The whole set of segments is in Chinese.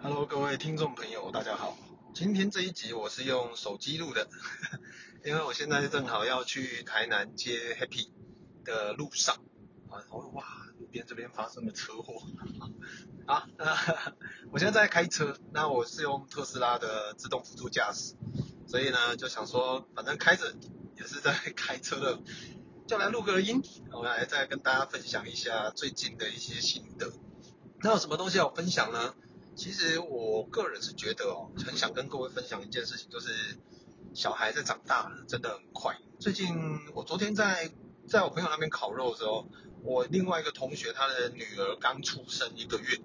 Hello，各位听众朋友，大家好。今天这一集我是用手机录的，因为我现在正好要去台南接 Happy 的路上。啊，哇，路边这边发生了车祸。啊，我现在在开车，那我是用特斯拉的自动辅助驾驶，所以呢就想说，反正开着也是在开车的，就来录个音，我来再跟大家分享一下最近的一些心得。那有什么东西要分享呢？其实我个人是觉得哦，很想跟各位分享一件事情，就是小孩在长大真的很快。最近我昨天在在我朋友那边烤肉的时候，我另外一个同学他的女儿刚出生一个月，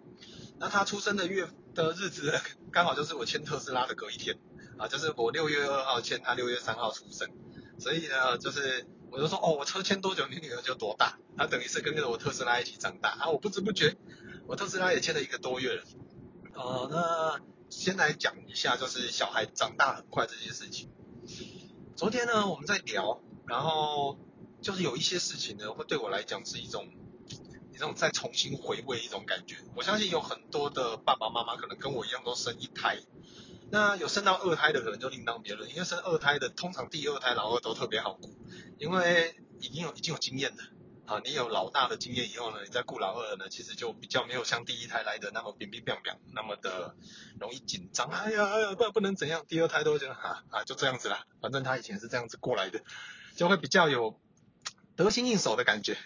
那他出生的月的日子刚好就是我签特斯拉的隔一天啊，就是我六月二号签，他六月三号出生，所以呢，就是我就说哦，我车签多久，你女儿就多大，他等于是跟着我特斯拉一起长大啊，我不知不觉。我特斯拉也签了一个多月了，呃，那先来讲一下，就是小孩长大很快这件事情。昨天呢，我们在聊，然后就是有一些事情呢，会对我来讲是一种一种再重新回味一种感觉。我相信有很多的爸爸妈妈可能跟我一样都生一胎，那有生到二胎的可能就另当别论，因为生二胎的通常第二胎老二都特别好过，因为已经有已经有经验了。啊，你有老大的经验以后呢，你再顾老二呢，其实就比较没有像第一胎来的那么乒乒乓乓，那么的容易紧张。哎呀，哎呀，不不能怎样，第二胎都这样啊啊，就这样子啦。反正他以前是这样子过来的，就会比较有得心应手的感觉。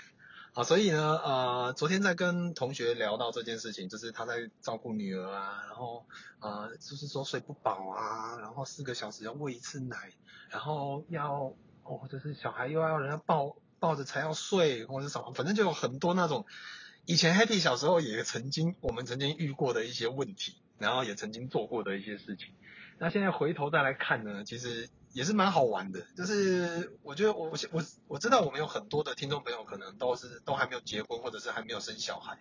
好，所以呢，呃，昨天在跟同学聊到这件事情，就是他在照顾女儿啊，然后呃，就是说睡不饱啊，然后四个小时要喂一次奶，然后要哦，就是小孩又要人家抱。抱着才要睡，或者什么，反正就有很多那种以前 Happy 小时候也曾经我们曾经遇过的一些问题，然后也曾经做过的一些事情。那现在回头再来看呢，其实也是蛮好玩的。就是我觉得我我我知道我们有很多的听众朋友可能都是都还没有结婚，或者是还没有生小孩。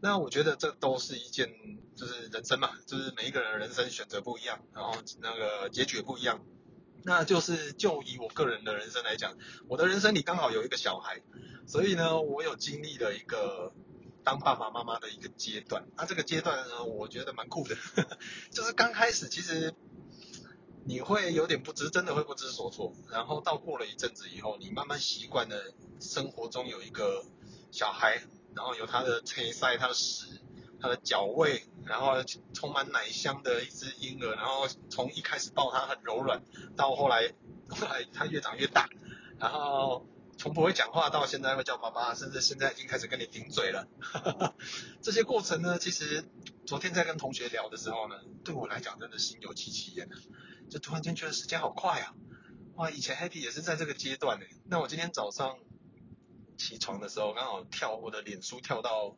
那我觉得这都是一件就是人生嘛，就是每一个人人生选择不一样，然后那个结局也不一样。那就是就以我个人的人生来讲，我的人生里刚好有一个小孩，所以呢，我有经历了一个当爸爸妈妈的一个阶段。那这个阶段呢，我觉得蛮酷的，就是刚开始其实你会有点不知，真的会不知所措。然后到过了一阵子以后，你慢慢习惯了生活中有一个小孩，然后有他的车塞，他的屎。他的脚味，然后充满奶香的一只婴儿，然后从一开始抱他很柔软，到后来后来他越长越大，然后从不会讲话到现在会叫爸爸，甚至现在已经开始跟你顶嘴了。这些过程呢，其实昨天在跟同学聊的时候呢，对我来讲真的心有戚戚焉，就突然间觉得时间好快啊！哇，以前 Happy 也是在这个阶段呢。那我今天早上起床的时候，刚好跳我的脸书跳到。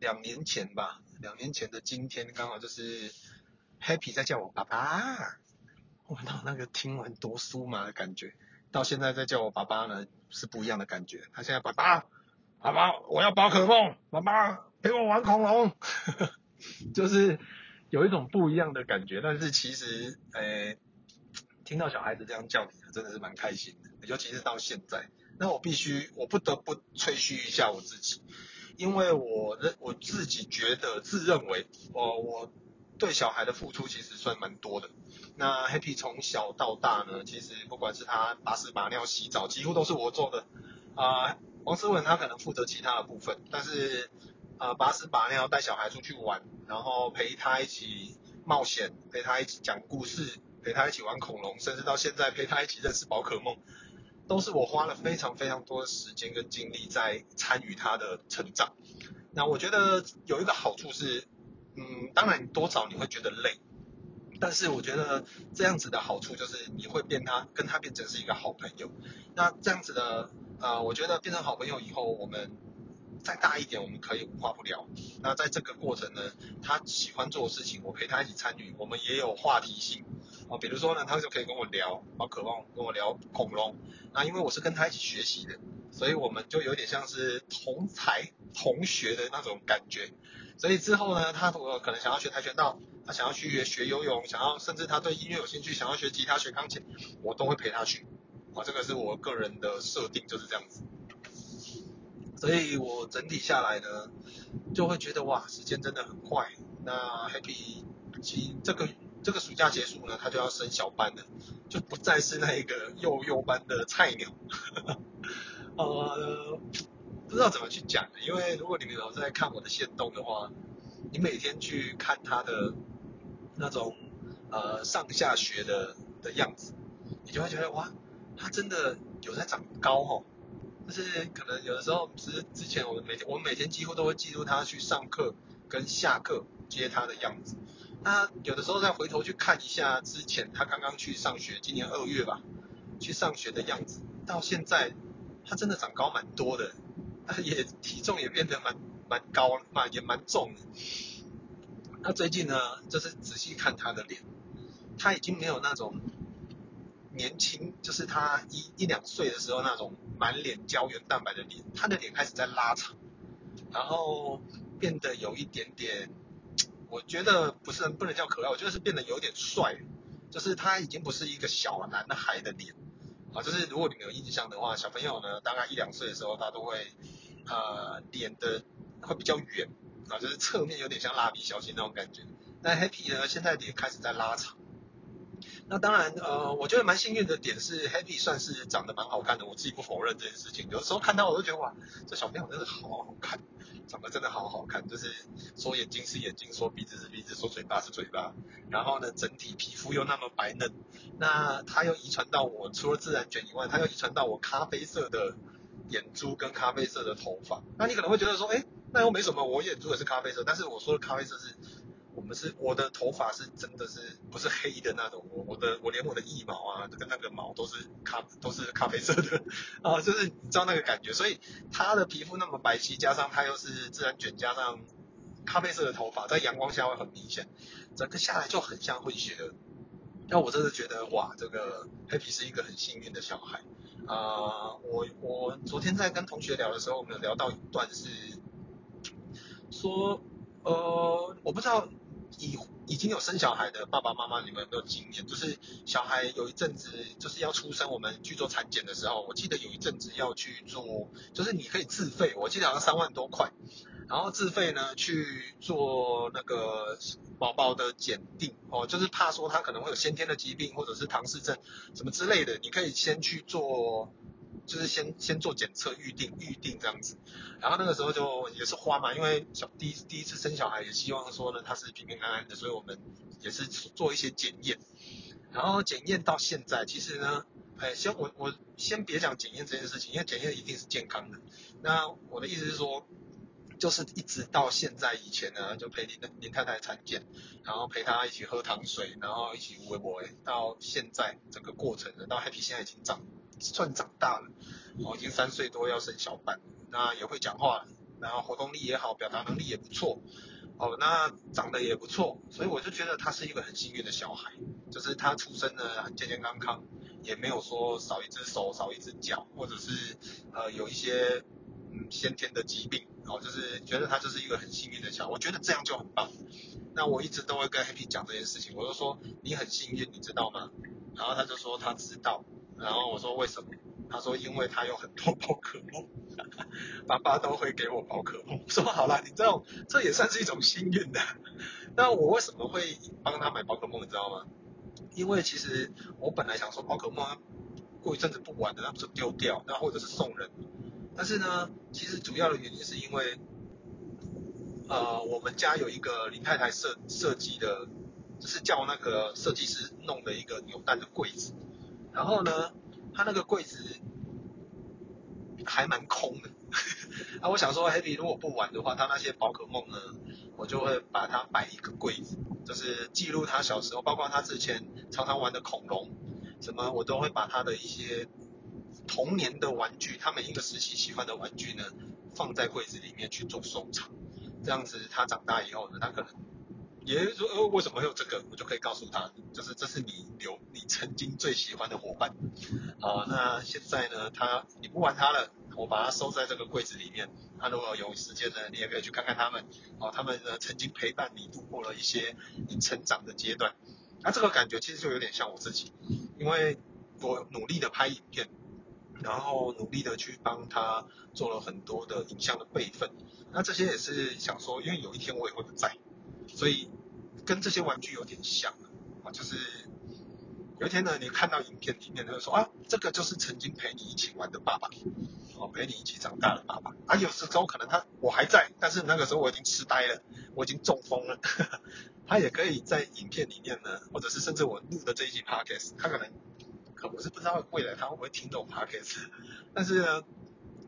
两年前吧，两年前的今天刚好就是 Happy 在叫我爸爸，我到那个听完读书嘛的感觉，到现在在叫我爸爸呢是不一样的感觉。他现在爸爸，爸爸我要宝可梦，爸爸陪我玩恐龙，就是有一种不一样的感觉。但是其实，诶，听到小孩子这样叫你，真的是蛮开心的，尤其是到现在。那我必须，我不得不吹嘘一下我自己。因为我认我自己觉得自认为我我对小孩的付出其实算蛮多的。那 Happy 从小到大呢，其实不管是他把屎把尿、洗澡，几乎都是我做的。啊、王思文他可能负责其他的部分，但是啊、呃，把屎把尿、带小孩出去玩，然后陪他一起冒险，陪他一起讲故事，陪他一起玩恐龙，甚至到现在陪他一起认识宝可梦。都是我花了非常非常多的时间跟精力在参与他的成长。那我觉得有一个好处是，嗯，当然多少你会觉得累，但是我觉得这样子的好处就是你会变他跟他变成是一个好朋友。那这样子的，呃，我觉得变成好朋友以后，我们再大一点，我们可以无话不聊。那在这个过程呢，他喜欢做的事情，我陪他一起参与，我们也有话题性。啊，比如说呢，他就可以跟我聊，好渴望，跟我聊恐龙。那因为我是跟他一起学习的，所以我们就有点像是同才同学的那种感觉。所以之后呢，他我可能想要学跆拳道，他想要去学游泳，想要甚至他对音乐有兴趣，想要学吉他、学钢琴，我都会陪他去。啊，这个是我个人的设定，就是这样子。所以我整体下来呢，就会觉得哇，时间真的很快。那 Happy。其这个这个暑假结束呢，他就要升小班了，就不再是那一个幼幼班的菜鸟。呃，不知道怎么去讲，因为如果你们有在看我的线动的话，你每天去看他的那种呃上下学的的样子，你就会觉得哇，他真的有在长高哦。就是可能有的时候，是之前我们每天我们每天几乎都会记录他去上课跟下课接他的样子。那有的时候再回头去看一下之前他刚刚去上学，今年二月吧，去上学的样子，到现在他真的长高蛮多的，他 也体重也变得蛮蛮高，蛮也蛮重的。那最近呢，就是仔细看他的脸，他已经没有那种。年轻就是他一一两岁的时候那种满脸胶原蛋白的脸，他的脸开始在拉长，然后变得有一点点，我觉得不是不能叫可爱，我觉得是变得有点帅，就是他已经不是一个小男孩的脸，啊，就是如果你们有印象的话，小朋友呢大概一两岁的时候，他都会呃脸的会比较圆，啊，就是侧面有点像蜡笔小新那种感觉，那黑皮呢现在脸开始在拉长。那当然，呃，我觉得蛮幸运的点是，Happy 算是长得蛮好看的，我自己不否认这件事情。有的时候看到我都觉得哇，这小朋友真的好好看，长得真的好好看。就是说眼睛是眼睛，说鼻子是鼻子，说嘴巴是嘴巴。然后呢，整体皮肤又那么白嫩。那他又遗传到我，除了自然卷以外，他又遗传到我咖啡色的眼珠跟咖啡色的头发。那你可能会觉得说，哎，那又没什么，我眼珠也是咖啡色，但是我说的咖啡色是。我们是我的头发是真的是不是黑的那种，我我的我连我的腋毛啊，跟那个毛都是咖都是咖啡色的啊，就是你知道那个感觉，所以他的皮肤那么白皙，加上他又是自然卷，加上咖啡色的头发，在阳光下会很明显，整个下来就很像混血的。那我真的觉得哇，这个 Happy 是一个很幸运的小孩啊、我我昨天在跟同学聊的时候，我们有聊到一段是说，呃，我不知道。已已经有生小孩的爸爸妈妈，你们有没有经验？就是小孩有一阵子就是要出生，我们去做产检的时候，我记得有一阵子要去做，就是你可以自费，我记得好像三万多块，然后自费呢去做那个宝宝的检定哦，就是怕说他可能会有先天的疾病或者是唐氏症什么之类的，你可以先去做。就是先先做检测预定预定这样子，然后那个时候就也是花嘛，因为小第一第一次生小孩也希望说呢他是平平安安的，所以我们也是做一些检验，然后检验到现在其实呢，哎先我我先别讲检验这件事情，因为检验一定是健康的。那我的意思是说，就是一直到现在以前呢，就陪林林太太产检，然后陪她一起喝糖水，然后一起喂喂，到现在整个过程呢，到 Happy 现在已经长。算长大了，哦，已经三岁多要生小班，那也会讲话，然后活动力也好，表达能力也不错，哦，那长得也不错，所以我就觉得他是一个很幸运的小孩，就是他出生呢很健健康康，也没有说少一只手少一只脚，或者是呃有一些嗯先天的疾病，哦，就是觉得他就是一个很幸运的小孩，我觉得这样就很棒。那我一直都会跟 Happy 讲这件事情，我就说你很幸运，你知道吗？然后他就说他知道。然后我说为什么？他说因为他有很多宝可梦，爸爸都会给我宝可梦。我说好了，你这种这也算是一种幸运的。那我为什么会帮他买宝可梦？你知道吗？因为其实我本来想说宝可梦过一阵子不玩的，那不是丢掉，那或者是送人。但是呢，其实主要的原因是因为，呃，我们家有一个林太太设设计的，就是叫那个设计师弄的一个扭蛋的柜子。然后呢，他那个柜子还蛮空的。啊，我想说，Happy 如果不玩的话，他那些宝可梦呢，我就会把它摆一个柜子，就是记录他小时候，包括他之前常常玩的恐龙，什么我都会把他的一些童年的玩具，他每一个时期喜欢的玩具呢，放在柜子里面去做收藏。这样子，他长大以后呢，他可能。也说，呃，为什么会有这个？我就可以告诉他，就是这是你留曾经最喜欢的伙伴。好，那现在呢，他你不玩他了，我把它收在这个柜子里面。他如果有时间呢，你也可以去看看他们。哦，他们呢曾经陪伴你度过了一些你成长的阶段。那这个感觉其实就有点像我自己，因为我努力的拍影片，然后努力的去帮他做了很多的影像的备份。那这些也是想说，因为有一天我也会不在。所以跟这些玩具有点像啊，就是有一天呢，你看到影片里面他就说啊，这个就是曾经陪你一起玩的爸爸，哦，陪你一起长大的爸爸。啊，有时候可能他我还在，但是那个时候我已经痴呆了，我已经中风了。他也可以在影片里面呢，或者是甚至我录的这一集 podcast，他可能可我是不知道未来他会不会听懂 podcast，但是呢，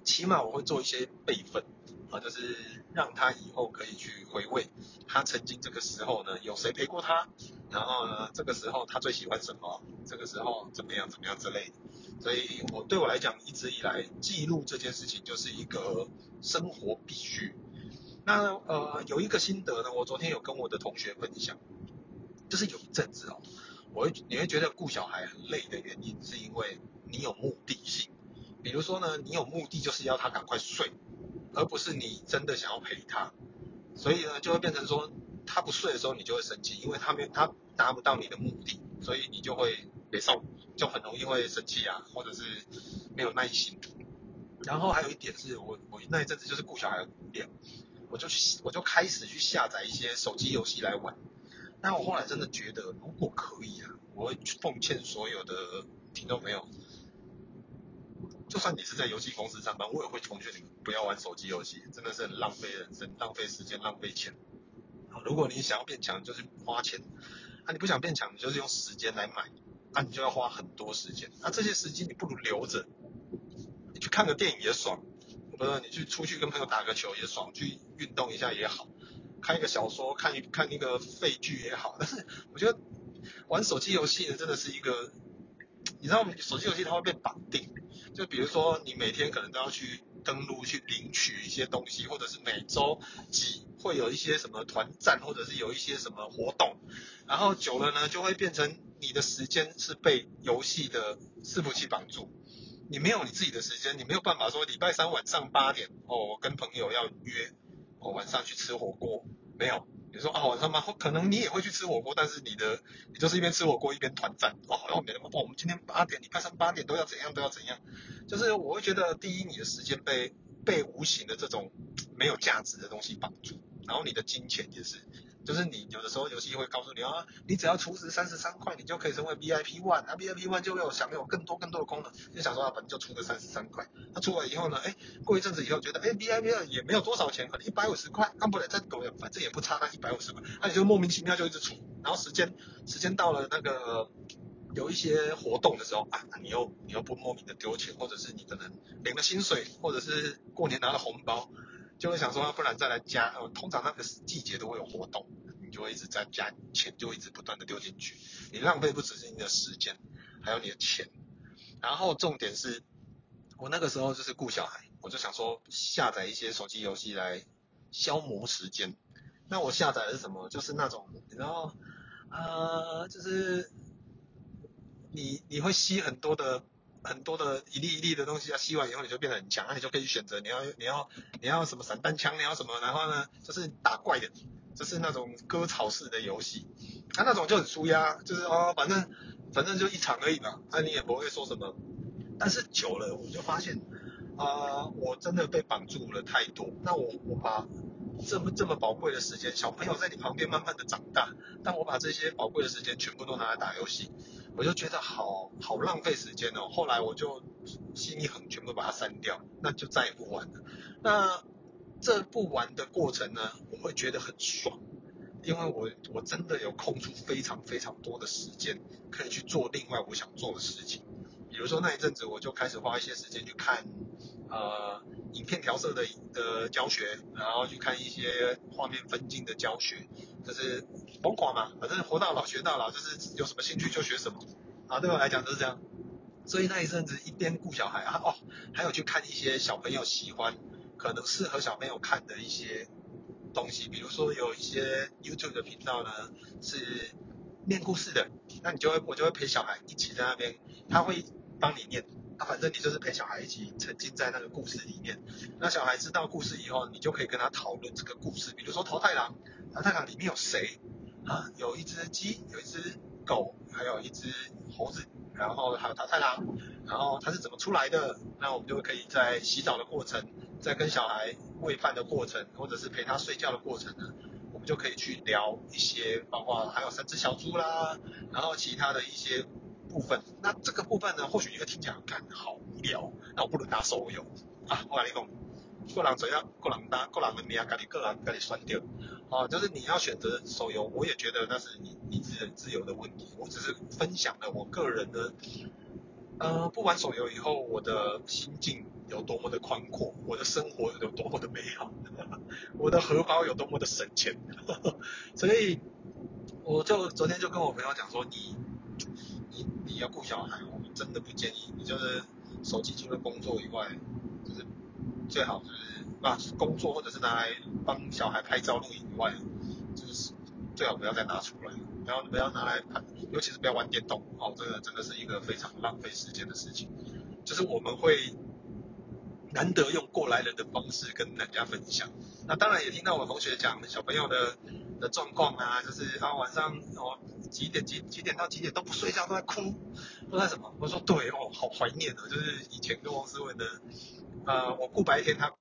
起码我会做一些备份。啊，就是让他以后可以去回味他曾经这个时候呢，有谁陪过他，然后呢，这个时候他最喜欢什么，这个时候怎么样怎么样之类的。所以我对我来讲，一直以来记录这件事情就是一个生活必须。那呃，有一个心得呢，我昨天有跟我的同学分享，就是有一阵子哦，我会你会觉得顾小孩很累的原因，是因为你有目的性。比如说呢，你有目的就是要他赶快睡。而不是你真的想要陪他，所以呢，就会变成说他不睡的时候，你就会生气，因为他没他达不到你的目的，所以你就会别骚，就很容易会生气啊，或者是没有耐心。然后还有一点是我我那一阵子就是顾小孩无聊，我就我就开始去下载一些手机游戏来玩。那我后来真的觉得，如果可以啊，我会奉劝所有的听众朋友。就算你是在游戏公司上班，我也会奉劝你不要玩手机游戏，真的是很浪费人生、浪费时间、浪费钱。如果你想要变强，就是花钱；啊，你不想变强，你就是用时间来买，那、你就要花很多时间。那、啊、这些时间你不如留着，你去看个电影也爽，不是？你去出去跟朋友打个球也爽，去运动一下也好，看一个小说、看一看那个废剧也好。但是我觉得玩手机游戏呢，真的是一个，你知道，手机游戏它会被绑定。就比如说，你每天可能都要去登录去领取一些东西，或者是每周几会有一些什么团战，或者是有一些什么活动，然后久了呢，就会变成你的时间是被游戏的伺服器绑住，你没有你自己的时间，你没有办法说礼拜三晚上八点哦，我跟朋友要约，我晚上去吃火锅，没有。你说啊，晚上吗？可能你也会去吃火锅，但是你的你就是一边吃火锅一边团战哦。好像没那么哦，我们今天八点，礼拜三八点都要怎样都要怎样。就是我会觉得，第一，你的时间被被无形的这种没有价值的东西绑住，然后你的金钱也是。就是你有的时候游戏会告诉你啊，你只要充值三十三块，你就可以成为 VIP One，那 VIP One 就会有享有更多更多的功能。就想说啊，反正就出个三十三块。那出了以后呢，哎，过一阵子以后觉得，哎，VIP 二也没有多少钱，可能一百五十块，那不能再多，反正也不差那一百五十块，那你就莫名其妙就一直出。然后时间时间到了那个有一些活动的时候啊，你又你又不莫名的丢钱，或者是你可能领了薪水，或者是过年拿了红包。就会想说，不然再来加。呃，通常那个季节都会有活动，你就会一直在加钱，就一直不断的丢进去。你浪费不只是你的时间，还有你的钱。然后重点是，我那个时候就是顾小孩，我就想说下载一些手机游戏来消磨时间。那我下载的是什么？就是那种，然后呃，就是你你会吸很多的。很多的一粒一粒的东西啊，吸完以后你就变得很强，那你就可以选择你要你要你要什么散弹枪，你要什么，然后呢就是打怪的，就是那种割草式的游戏，它、啊、那种就很舒压，就是哦反正反正就一场而已嘛，那、啊、你也不会说什么，但是久了我就发现啊、我真的被绑住了太多，那我我把这么这么宝贵的时间，小朋友在你旁边慢慢的长大，但我把这些宝贵的时间全部都拿来打游戏。我就觉得好好浪费时间哦，后来我就心一横，全部把它删掉，那就再也不玩了。那这不玩的过程呢，我会觉得很爽，因为我我真的有空出非常非常多的时间，可以去做另外我想做的事情。比如说那一阵子，我就开始花一些时间去看呃影片调色的的教学，然后去看一些画面分镜的教学，就是疯狂嘛，反正活到老学到老，就是有什么兴趣就学什么啊。对我来讲就是这样。所以那一阵子一边顾小孩啊，哦，还有去看一些小朋友喜欢，可能适合小朋友看的一些东西，比如说有一些 YouTube 的频道呢是念故事的，那你就会我就会陪小孩一起在那边，他会。帮你念，啊，反正你就是陪小孩一起沉浸在那个故事里面。那小孩知道故事以后，你就可以跟他讨论这个故事。比如说桃太郎，桃太郎里面有谁？啊，有一只鸡，有一只狗，还有一只猴子，然后还有桃太郎，然后它是怎么出来的？那我们就可以在洗澡的过程，在跟小孩喂饭的过程，或者是陪他睡觉的过程呢，我们就可以去聊一些，包括还有三只小猪啦，然后其他的一些部分。那这个部分呢，或许你会听起来很好无聊，那我不如打手游啊，我跟你讲，个人嘴啊，个人打，个人的命，跟你个人跟你算掉。啊，就是你要选择手游，我也觉得那是你你自自由的问题。我只是分享了我个人的，呃，不玩手游以后，我的心境有多么的宽阔，我的生活有多么的美好，我的荷包有多么的省钱。所以，我就昨天就跟我朋友讲说，你要顾小孩，我们真的不建议你就是手机除了工作以外，就是最好就是。啊，工作或者是拿来帮小孩拍照录影以外，就是最好不要再拿出来，不要不要拿来拍，尤其是不要玩电动，哦，这个真的是一个非常浪费时间的事情。就是我们会难得用过来人的方式跟人家分享。那当然也听到我同学讲小朋友的的状况啊，就是啊晚上哦几点几几点到几点都不睡觉都在哭，都在什么？我说对哦，好怀念啊，就是以前跟王思文的，呃，我顾白天他。